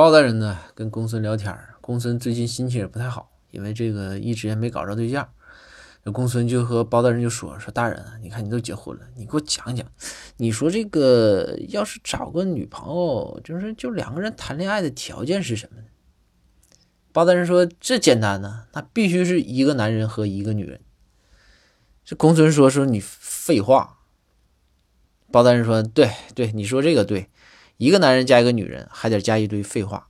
包大人呢跟公孙聊天，公孙最近心情也不太好，因为这个一直也没搞着对象。这公孙就和包大人就说说大人，你看你都结婚了，你给我讲讲，你说这个要是找个女朋友，就是就两个人谈恋爱的条件是什么呢？包大人说这简单呢，那必须是一个男人和一个女人。这公孙说说你废话。包大人说对对，你说这个对，一个男人加一个女人，还得加一堆废话。